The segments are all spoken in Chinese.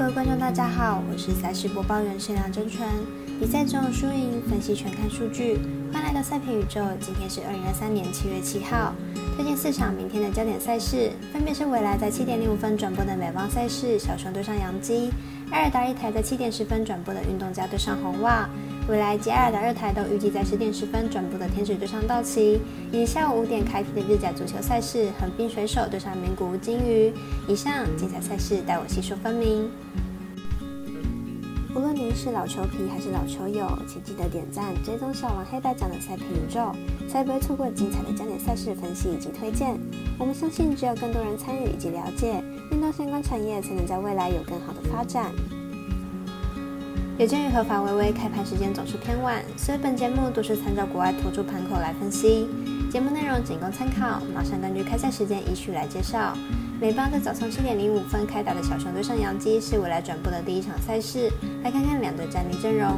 各位观众，大家好，我是赛事播报员沈良真纯。比赛中输赢分析全看数据，欢迎来到赛评宇宙。今天是二零二三年七月七号，推荐四场明天的焦点赛事，分别是未来在七点零五分转播的美邦赛事，小熊对上杨基；埃尔达一台在七点十分转播的运动家对上红袜。未来及埃尔达二台都预计在十点十分转播的天使对上道奇，以下午五点开踢的日甲足球赛事横滨水手对上名古屋金鱼。以上精彩赛事带我细说分明。无论您是老球皮还是老球友，请记得点赞、追踪小王黑白奖的赛评宇宙，才不会错过精彩的焦点赛事分析以及推荐。我们相信，只有更多人参与以及了解运动相关产业，才能在未来有更好的发展。有鉴于合法微微开盘时间总是偏晚，所以本节目都是参照国外投注盘口来分析。节目内容仅供参考，马上根据开赛时间依序来介绍。美邦在早上七点零五分开打的小熊对上洋基是未来转播的第一场赛事，来看看两队战力阵容。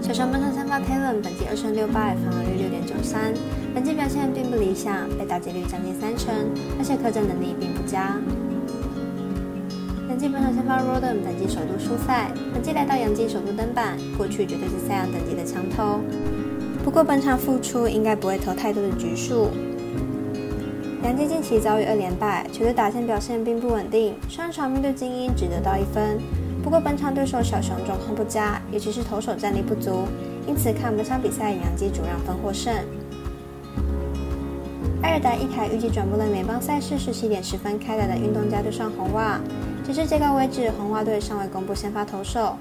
小熊本场先发 Kalen，本季二胜六败，防御率六点九三，本季表现并不理想，被打击率将近三成，而且客战能力并不佳。本季本场先发 Roden 本季首度出赛，本季来到洋基首度登板，过去绝对是赛扬等级的强投。不过本场复出应该不会投太多的局数。洋基近期遭遇二连败，球队打线表现并不稳定，上场面对精英只得到一分。不过本场对手小熊状况不佳，尤其是投手战力不足，因此看本场比赛洋基主让分获胜。艾尔达一台预计转播的美邦赛事是七点十分开打的运动家对上红袜。截至截稿为止，红袜队尚未公布先发投手，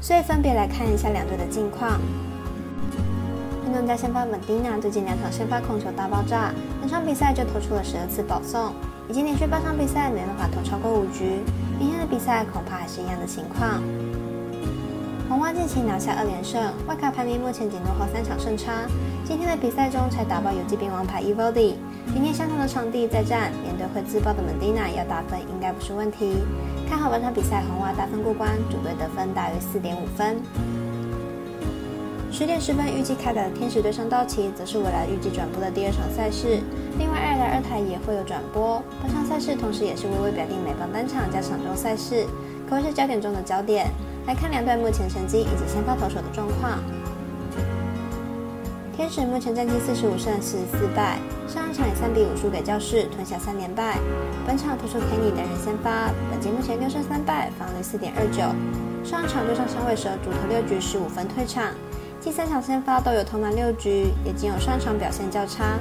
所以分别来看一下两队的近况。运动家先发本蒂娜最近两场先发控球大爆炸，两场比赛就投出了十二次保送，已经连续八场比赛没办法投超过五局。明天的比赛恐怕还是一样的情况。红袜近期拿下二连胜，外卡排名目前仅落后三场胜差。今天的比赛中才打爆游击兵王牌 Evody。明天相同的场地再战，面对会自爆的门迪娜，要打分应该不是问题。看好本场比赛，红袜大分过关，主队得分大约四点五分。十点十分预计开打的天使对上道奇，则是未来预计转播的第二场赛事。另外，爱尔兰二台也会有转播。本场赛事同时也是微微表定美邦单场加场中赛事，可谓是焦点中的焦点。来看两队目前成绩以及先发投手的状况。天使目前战绩四十五胜四十四败，上一场以三比五输给教士，吞下三连败。本场投出 Kenny 担任先发，本季目前六胜三败，防率四点二九。上一场对上响尾蛇，主投六局十五分退场。第三场先发都有投满六局，也仅有上场表现较差，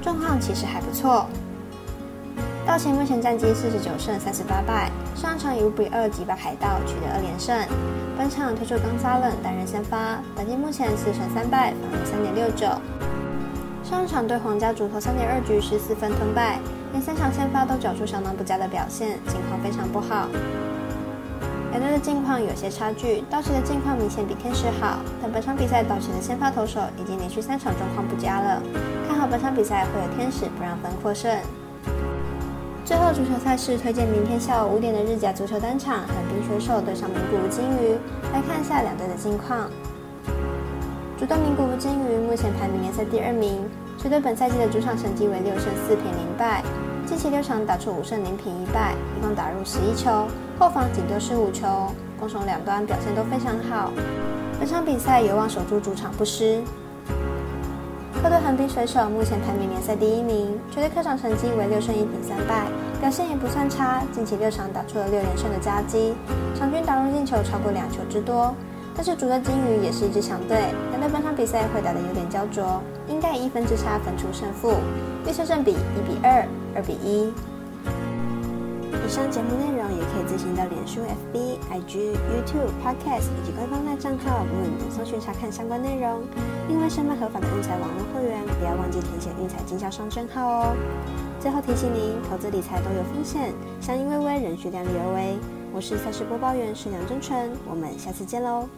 状况其实还不错。道奇目前战绩四十九胜三十八败，上场以五比二击败海盗，取得二连胜。本场推出冈萨冷担任先发，本季目前四胜三败，防御三点六九。上场对皇家主投三点二局十四分吞败，连三场先发都缴出相当不佳的表现，情况非常不好。两队的近况有些差距，道奇的近况明显比天使好，但本场比赛道奇的先发投手已经连续三场状况不佳了，看好本场比赛会有天使不让分获胜。最后足球赛事推荐明天下午五点的日甲足球单场，横滨水手对上名古屋金鱼。来看一下两队的近况。主队名古屋金鱼目前排名联赛第二名，球队本赛季的主场成绩为六胜四平零败，近期六场打出五胜零平一败，一共打入十一球，后防仅丢失五球，攻守两端表现都非常好。本场比赛有望守住主场不失。客队横滨水手目前排名联赛第一名，球队客场成绩为六胜一平三败，表现也不算差。近期六场打出了六连胜的佳绩，场均打入进球超过两球之多。但是主队金鱼也是一支强队，两队本场比赛会打得有点焦灼，应该以一分之差分出胜负。预测胜比一比二、二比一。以上节目内容也可以自行到脸书、FB、IG、YouTube、Podcast 以及官方大账号“问”搜寻查看相关内容。另外，申办合法的运彩网络会员，不要忘记填写运彩经销商证号哦。最后提醒您，投资理财都有风险，相因微微，仍需量力而为。我是赛事播报员沈梁真纯，我们下次见喽。